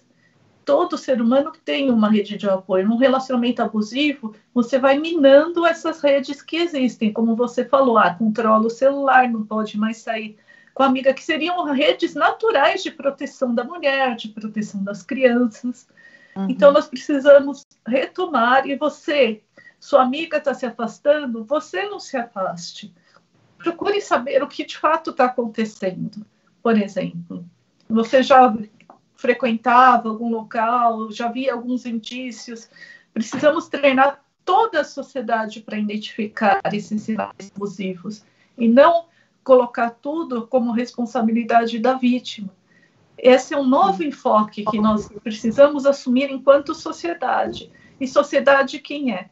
todo ser humano tem uma rede de apoio. Num relacionamento abusivo, você vai minando essas redes que existem, como você falou, ah, controla o celular, não pode mais sair com a amiga, que seriam redes naturais de proteção da mulher, de proteção das crianças. Uhum. Então, nós precisamos retomar, e você, sua amiga está se afastando, você não se afaste. Procure saber o que de fato está acontecendo. Por exemplo, você já frequentava algum local, já via alguns indícios. Precisamos treinar toda a sociedade para identificar esses sinais abusivos e não colocar tudo como responsabilidade da vítima. Esse é um novo enfoque que nós precisamos assumir enquanto sociedade. E sociedade quem é?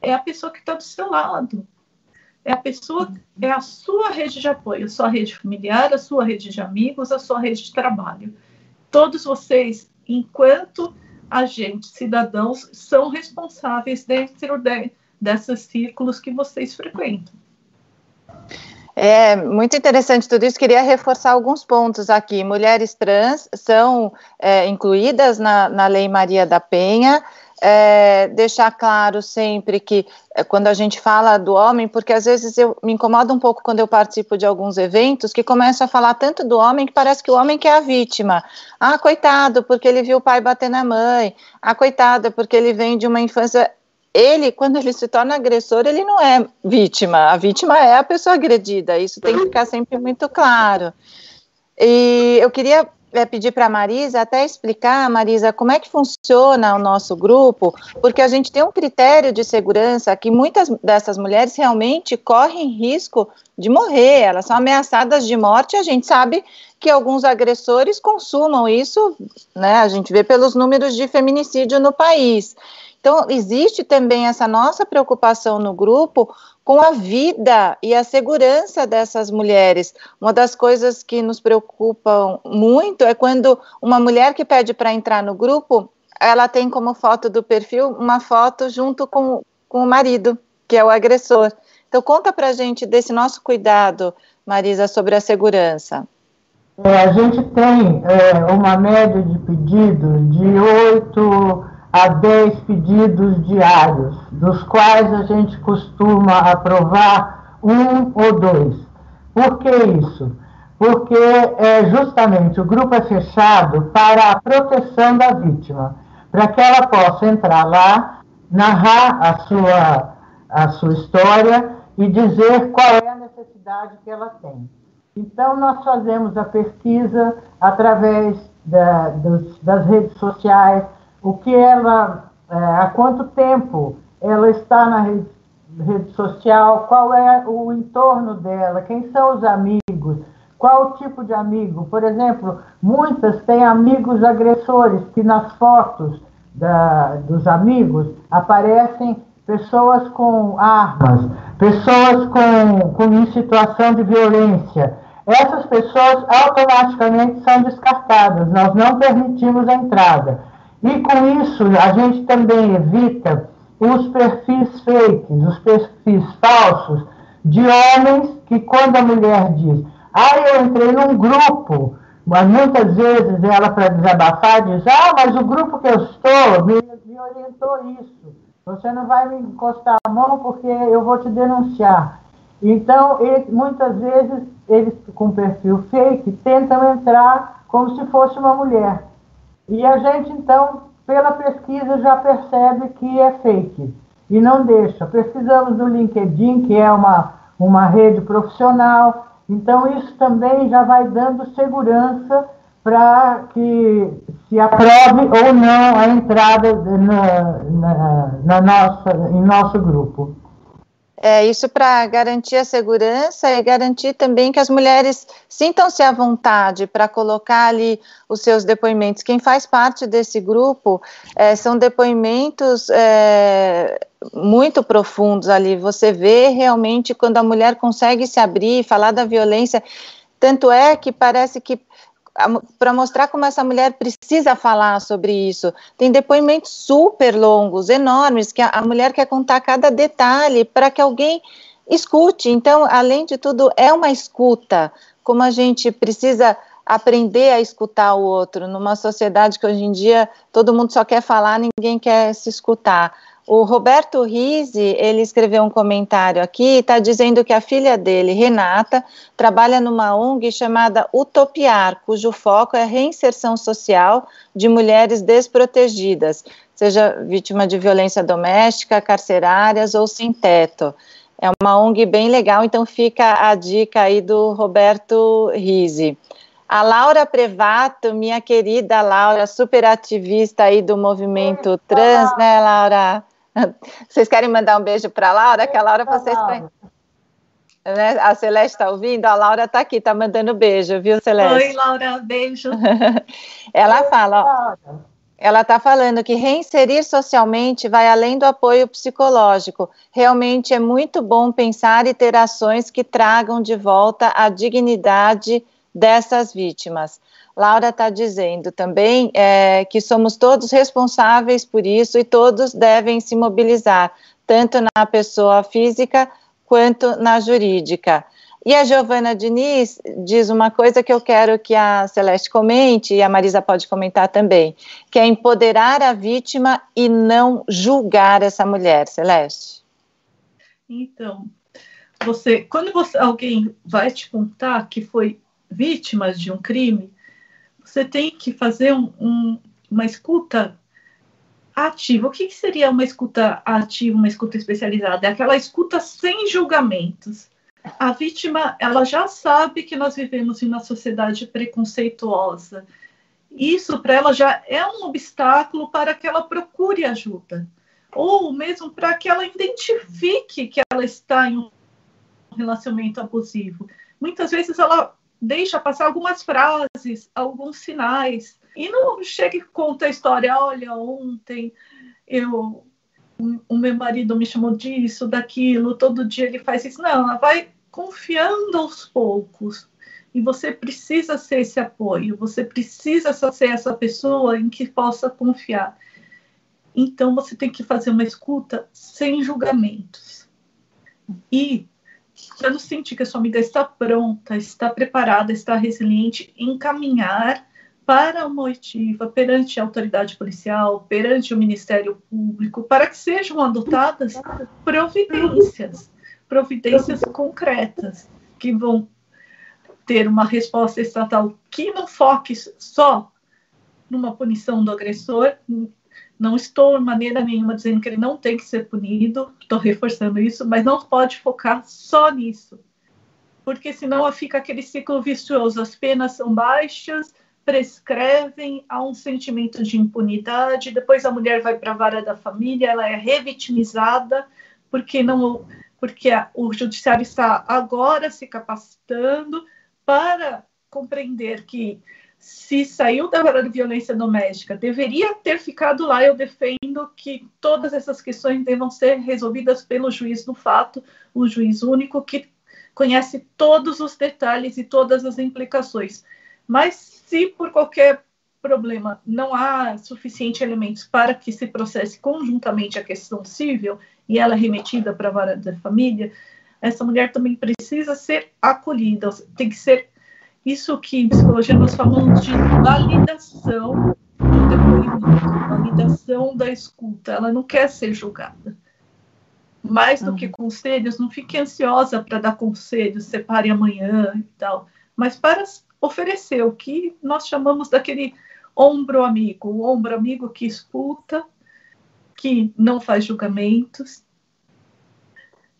É a pessoa que está do seu lado. É a pessoa, é a sua rede de apoio, a sua rede familiar, a sua rede de amigos, a sua rede de trabalho todos vocês, enquanto agentes, cidadãos, são responsáveis dentro de, desses círculos que vocês frequentam. É muito interessante tudo isso. Queria reforçar alguns pontos aqui. Mulheres trans são é, incluídas na, na Lei Maria da Penha é, deixar claro sempre que é, quando a gente fala do homem, porque às vezes eu me incomoda um pouco quando eu participo de alguns eventos que começam a falar tanto do homem que parece que o homem que é a vítima. Ah, coitado, porque ele viu o pai bater na mãe. Ah, coitado, porque ele vem de uma infância ele, quando ele se torna agressor, ele não é vítima. A vítima é a pessoa agredida. Isso tem que ficar sempre muito claro. E eu queria é, pedir para a Marisa até explicar, Marisa, como é que funciona o nosso grupo, porque a gente tem um critério de segurança que muitas dessas mulheres realmente correm risco de morrer, elas são ameaçadas de morte, a gente sabe que alguns agressores consumam isso, né? A gente vê pelos números de feminicídio no país. Então, existe também essa nossa preocupação no grupo com a vida e a segurança dessas mulheres. Uma das coisas que nos preocupam muito é quando uma mulher que pede para entrar no grupo, ela tem como foto do perfil uma foto junto com, com o marido, que é o agressor. Então, conta para a gente desse nosso cuidado, Marisa, sobre a segurança. É, a gente tem é, uma média de pedidos de oito a 10 pedidos diários, dos quais a gente costuma aprovar um ou dois. Por que isso? Porque é, justamente o grupo é fechado para a proteção da vítima, para que ela possa entrar lá, narrar a sua, a sua história e dizer qual é a necessidade que ela tem. Então, nós fazemos a pesquisa através da, dos, das redes sociais, o que ela, é, há quanto tempo ela está na rede, rede social, qual é o entorno dela, quem são os amigos, qual o tipo de amigo. Por exemplo, muitas têm amigos agressores, que nas fotos da, dos amigos aparecem pessoas com armas, pessoas com, com em situação de violência. Essas pessoas automaticamente são descartadas, nós não permitimos a entrada. E com isso, a gente também evita os perfis fakes, os perfis falsos de homens que, quando a mulher diz, ah, eu entrei num grupo, mas muitas vezes ela, para desabafar, diz, ah, mas o grupo que eu estou me, me orientou isso. Você não vai me encostar a mão porque eu vou te denunciar. Então, ele, muitas vezes, eles com perfil fake tentam entrar como se fosse uma mulher. E a gente, então, pela pesquisa, já percebe que é fake e não deixa. Pesquisamos no LinkedIn, que é uma, uma rede profissional, então isso também já vai dando segurança para que se aprove ou não a entrada na, na, na nossa, em nosso grupo. É, isso para garantir a segurança e garantir também que as mulheres sintam-se à vontade para colocar ali os seus depoimentos. Quem faz parte desse grupo é, são depoimentos é, muito profundos ali. Você vê realmente quando a mulher consegue se abrir, falar da violência. Tanto é que parece que para mostrar como essa mulher precisa falar sobre isso. Tem depoimentos super longos, enormes, que a, a mulher quer contar cada detalhe para que alguém escute. Então, além de tudo, é uma escuta. Como a gente precisa aprender a escutar o outro numa sociedade que hoje em dia todo mundo só quer falar, ninguém quer se escutar. O Roberto Rizzi, ele escreveu um comentário aqui, está dizendo que a filha dele, Renata, trabalha numa ONG chamada Utopiar, cujo foco é a reinserção social de mulheres desprotegidas, seja vítima de violência doméstica, carcerárias ou sem teto. É uma ONG bem legal, então fica a dica aí do Roberto Rizzi. A Laura Prevato, minha querida Laura, super ativista aí do movimento trans, né, Laura? Vocês querem mandar um beijo para a Laura? Que a Laura vocês. Né? A Celeste está ouvindo? A Laura está aqui, está mandando beijo, viu, Celeste? Oi, Laura, beijo. ela fala, ó, ela está falando que reinserir socialmente vai além do apoio psicológico. Realmente é muito bom pensar e ter ações que tragam de volta a dignidade dessas vítimas. Laura está dizendo também é, que somos todos responsáveis por isso e todos devem se mobilizar, tanto na pessoa física quanto na jurídica. E a Giovana Diniz diz uma coisa que eu quero que a Celeste comente, e a Marisa pode comentar também, que é empoderar a vítima e não julgar essa mulher, Celeste. Então, você, quando você, alguém vai te contar que foi vítima de um crime, você tem que fazer um, um, uma escuta ativa. O que, que, seria uma escuta ativa, uma escuta especializada? É aquela escuta sem julgamentos. A vítima, ela já sabe que nós vivemos em uma sociedade preconceituosa. Isso para ela já é um obstáculo para que ela procure ajuda, ou mesmo para que ela identifique que ela está em um relacionamento abusivo. Muitas vezes ela deixa passar algumas frases, alguns sinais. E não chega e conta a história, olha, ontem eu o meu marido me chamou disso, daquilo, todo dia ele faz isso. Não, ela vai confiando aos poucos. E você precisa ser esse apoio, você precisa ser essa pessoa em que possa confiar. Então você tem que fazer uma escuta sem julgamentos. E quando sentir que a sua amiga está pronta, está preparada, está resiliente, encaminhar para uma oitiva perante a autoridade policial, perante o Ministério Público, para que sejam adotadas providências, providências concretas, que vão ter uma resposta estatal que não foque só numa punição do agressor, não estou de maneira nenhuma dizendo que ele não tem que ser punido, estou reforçando isso, mas não pode focar só nisso, porque senão fica aquele ciclo vicioso: as penas são baixas, prescrevem, há um sentimento de impunidade, depois a mulher vai para a vara da família, ela é revitimizada, porque não porque o judiciário está agora se capacitando para compreender que se saiu da vara de violência doméstica, deveria ter ficado lá. Eu defendo que todas essas questões devam ser resolvidas pelo juiz do fato, o juiz único que conhece todos os detalhes e todas as implicações. Mas se por qualquer problema não há suficientes elementos para que se processe conjuntamente a questão civil e ela é remetida para a vara da família, essa mulher também precisa ser acolhida, tem que ser isso que em psicologia nós falamos de validação do depoimento, validação da escuta. Ela não quer ser julgada. Mais do que conselhos, não fique ansiosa para dar conselhos, separe amanhã e tal, mas para oferecer o que nós chamamos daquele ombro amigo, o ombro amigo que escuta, que não faz julgamentos,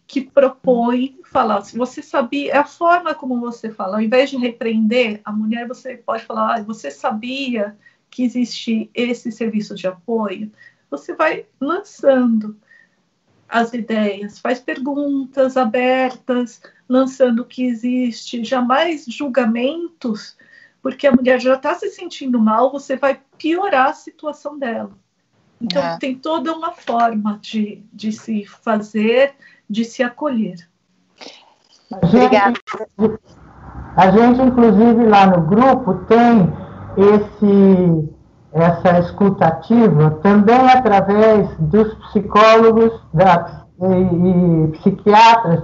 que propõe falar. Se você sabia, é a forma como você fala. Ao invés de repreender a mulher, você pode falar: ah, você sabia que existe esse serviço de apoio? Você vai lançando as ideias, faz perguntas abertas, lançando o que existe, jamais julgamentos, porque a mulher já está se sentindo mal, você vai piorar a situação dela. Então, é. tem toda uma forma de, de se fazer de se acolher. Obrigada. A gente, inclusive, lá no grupo tem esse, essa escutativa também através dos psicólogos da, e, e psiquiatras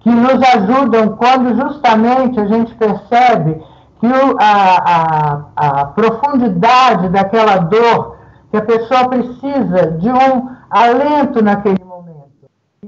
que nos ajudam quando justamente a gente percebe que a, a, a profundidade daquela dor, que a pessoa precisa de um alento naquele.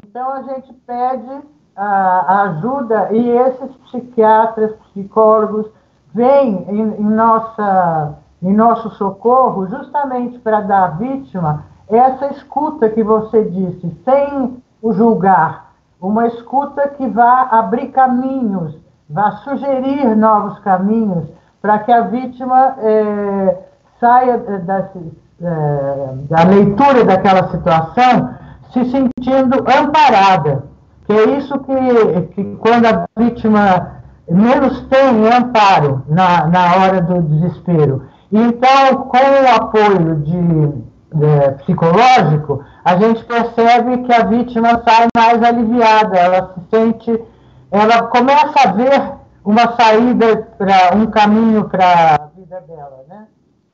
Então a gente pede a, ajuda e esses psiquiatras, psicólogos vêm em, em, nossa, em nosso socorro justamente para dar à vítima essa escuta que você disse, sem o julgar, uma escuta que vá abrir caminhos, vá sugerir novos caminhos para que a vítima é, saia da, é, da leitura daquela situação se sentindo amparada. Que é isso que, que quando a vítima menos tem amparo na, na hora do desespero. Então, com o apoio de é, psicológico, a gente percebe que a vítima sai mais aliviada, ela se sente, ela começa a ver uma saída para um caminho para a vida dela, né?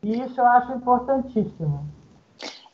E isso eu acho importantíssimo.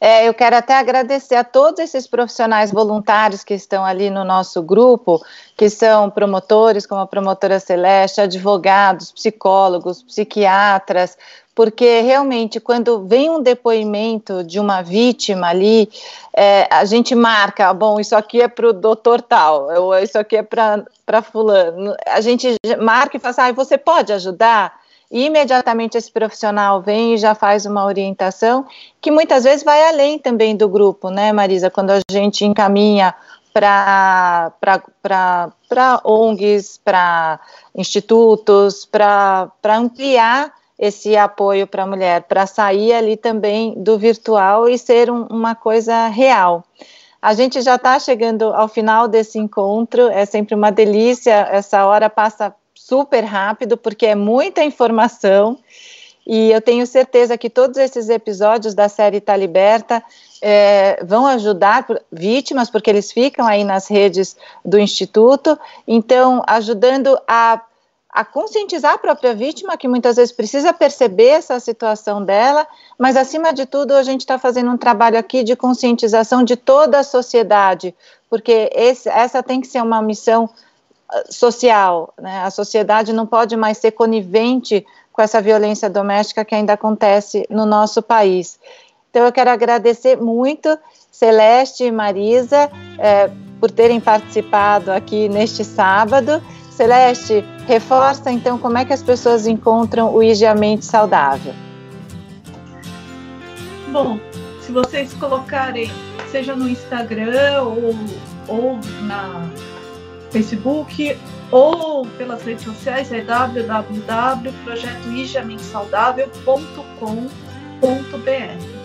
É, eu quero até agradecer a todos esses profissionais voluntários que estão ali no nosso grupo, que são promotores, como a promotora Celeste, advogados, psicólogos, psiquiatras, porque realmente quando vem um depoimento de uma vítima ali, é, a gente marca, bom, isso aqui é para o doutor tal, ou isso aqui é para fulano. A gente marca e fala assim, ah, você pode ajudar? E imediatamente esse profissional vem e já faz uma orientação que muitas vezes vai além também do grupo, né, Marisa? Quando a gente encaminha para ONGs, para institutos, para ampliar esse apoio para a mulher, para sair ali também do virtual e ser um, uma coisa real. A gente já está chegando ao final desse encontro, é sempre uma delícia, essa hora passa super rápido, porque é muita informação, e eu tenho certeza que todos esses episódios da série Tá Liberta é, vão ajudar vítimas, porque eles ficam aí nas redes do Instituto, então ajudando a a conscientizar a própria vítima, que muitas vezes precisa perceber essa situação dela, mas acima de tudo, a gente está fazendo um trabalho aqui de conscientização de toda a sociedade, porque esse, essa tem que ser uma missão social, né? A sociedade não pode mais ser conivente com essa violência doméstica que ainda acontece no nosso país. Então, eu quero agradecer muito, Celeste e Marisa, é, por terem participado aqui neste sábado. Celeste, reforça então como é que as pessoas encontram o IG Mente Saudável. Bom, se vocês colocarem, seja no Instagram ou, ou na Facebook ou pelas redes sociais, é www.projetoigiamentesaudável.com.br.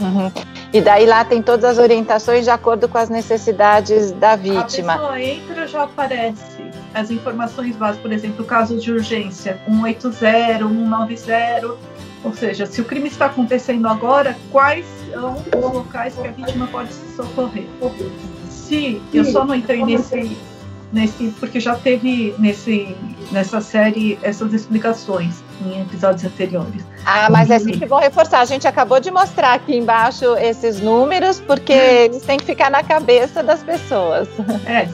Uhum. E daí lá tem todas as orientações de acordo com as necessidades da vítima. A pessoa entra, já aparece as informações básicas, por exemplo, casos de urgência, 180, 190, ou seja, se o crime está acontecendo agora, quais são os locais que a vítima pode se socorrer. Se eu só não entrei nesse nesse, porque já teve nesse, nessa série essas explicações em episódios anteriores. Ah, mas é sempre bom reforçar. A gente acabou de mostrar aqui embaixo esses números, porque eles têm que ficar na cabeça das pessoas. É,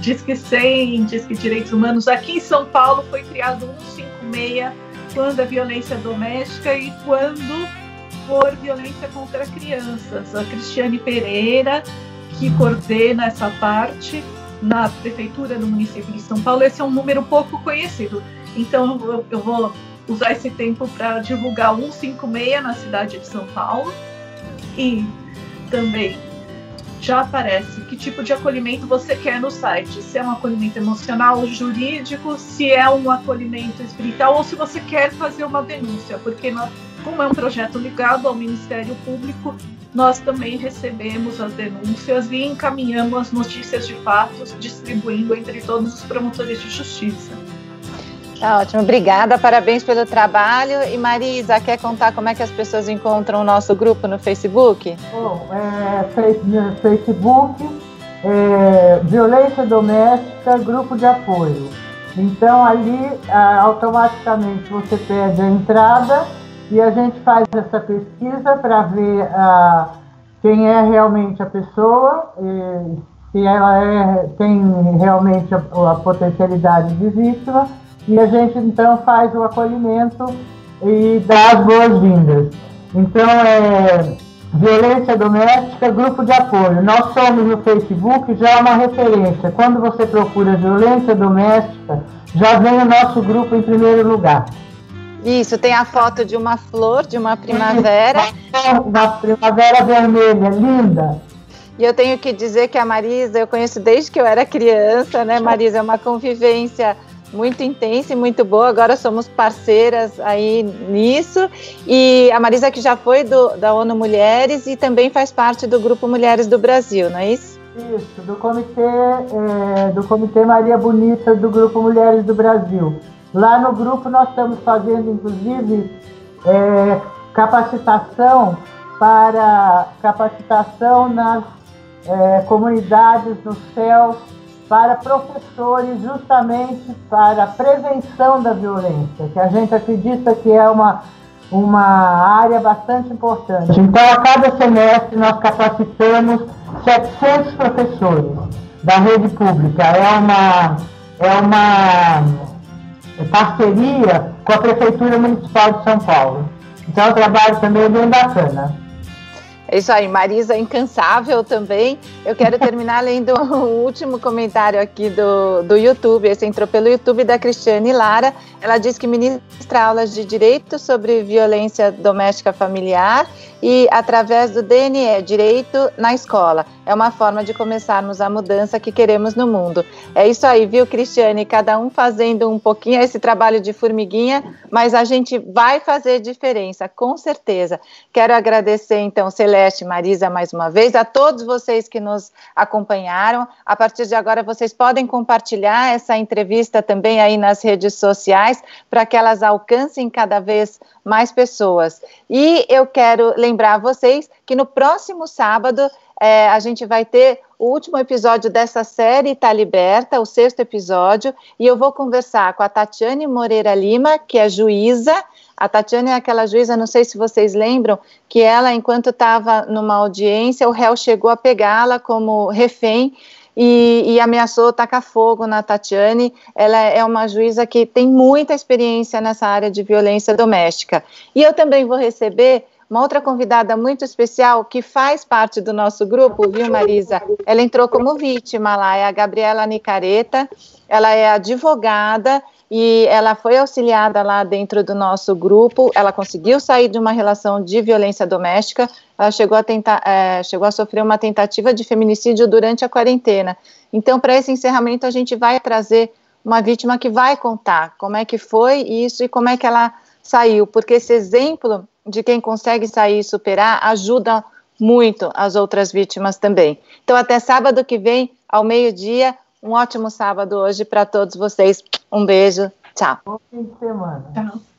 diz que 100, diz que direitos humanos. Aqui em São Paulo foi criado 156 quando a violência doméstica e quando for violência contra crianças. A Cristiane Pereira, que coordena essa parte, na prefeitura do município de São Paulo, esse é um número pouco conhecido. Então eu, vou usar esse tempo para divulgar 156 na cidade de São Paulo e também já aparece que tipo de acolhimento você quer no site, se é um acolhimento emocional, jurídico, se é um acolhimento espiritual ou se você quer fazer uma denúncia, porque nós, como é um projeto ligado ao Ministério Público, nós também recebemos as denúncias e encaminhamos as notícias de fatos, distribuindo entre todos os promotores de justiça. Tá ótimo, obrigada, parabéns pelo trabalho. E Marisa, quer contar como é que as pessoas encontram o nosso grupo no Facebook? Bom, é, Facebook, é, Violência Doméstica, Grupo de Apoio. Então ali automaticamente você pede a entrada e a gente faz essa pesquisa para ver uh, quem é realmente a pessoa, se ela é, tem realmente a, a, potencialidade de vítima, e a gente então faz o acolhimento e dá as boas-vindas. Então, é violência doméstica, grupo de apoio. Nós somos no Facebook já uma referência. Quando você procura violência doméstica, já vem o nosso grupo em primeiro lugar. Isso, tem a foto de uma flor, de uma primavera. Uma primavera vermelha, linda. E eu tenho que dizer que a Marisa, eu conheço desde que eu era criança, né, Marisa? É uma convivência muito intensa e muito boa. Agora somos parceiras aí nisso. E a Marisa que já foi do, da ONU Mulheres e também faz parte do Grupo Mulheres do Brasil, não é isso? Isso, do Comitê, é, do Comitê Maria Bonita do Grupo Mulheres do Brasil. Lá no grupo nós estamos fazendo, inclusive, é, capacitação para capacitação nas é, comunidades nos céus para professores, justamente para a prevenção da violência, que a gente acredita que é uma, uma área bastante importante. Então, a cada semestre, nós capacitamos 700 professores da rede pública. É uma, é uma parceria com a Prefeitura Municipal de São Paulo. Então, o trabalho também é bem bacana. É isso aí, Marisa incansável também. Eu quero terminar lendo o último comentário aqui do, do YouTube. Esse entrou pelo YouTube da Cristiane Lara. Ela diz que ministra aulas de direito sobre violência doméstica familiar e através do DNE, Direito na Escola. É uma forma de começarmos a mudança que queremos no mundo. É isso aí, viu, Cristiane? Cada um fazendo um pouquinho esse trabalho de formiguinha, mas a gente vai fazer diferença, com certeza. Quero agradecer, então, Celeste, Marisa, mais uma vez, a todos vocês que nos acompanharam. A partir de agora, vocês podem compartilhar essa entrevista também aí nas redes sociais, para que elas alcancem cada vez mais pessoas. E eu quero lembrar vocês que no próximo sábado é, a gente vai ter o último episódio dessa série Está Liberta, o sexto episódio, e eu vou conversar com a Tatiane Moreira Lima, que é juíza. A Tatiane é aquela juíza, não sei se vocês lembram, que ela, enquanto estava numa audiência, o réu chegou a pegá-la como refém e, e, ameaçou tacar fogo na Tatiane. Ela é uma juíza que tem muita experiência nessa área de violência doméstica. E eu também vou receber uma outra convidada muito especial que faz parte do nosso grupo, viu, Marisa? Ela entrou como vítima lá, é a Gabriela Nicareta. Ela é advogada e ela foi auxiliada lá dentro do nosso grupo. Ela conseguiu sair de uma relação de violência doméstica. Ela chegou a tentar, é, chegou a sofrer uma tentativa de feminicídio durante a quarentena. Então, para esse encerramento, a gente vai trazer uma vítima que vai contar como é que foi isso e como é que ela saiu, porque esse exemplo de quem consegue sair e superar ajuda muito as outras vítimas também. Então, até sábado que vem, ao meio-dia, um ótimo sábado hoje para todos vocês. Um beijo. Tchau. Bom fim de semana. Tchau.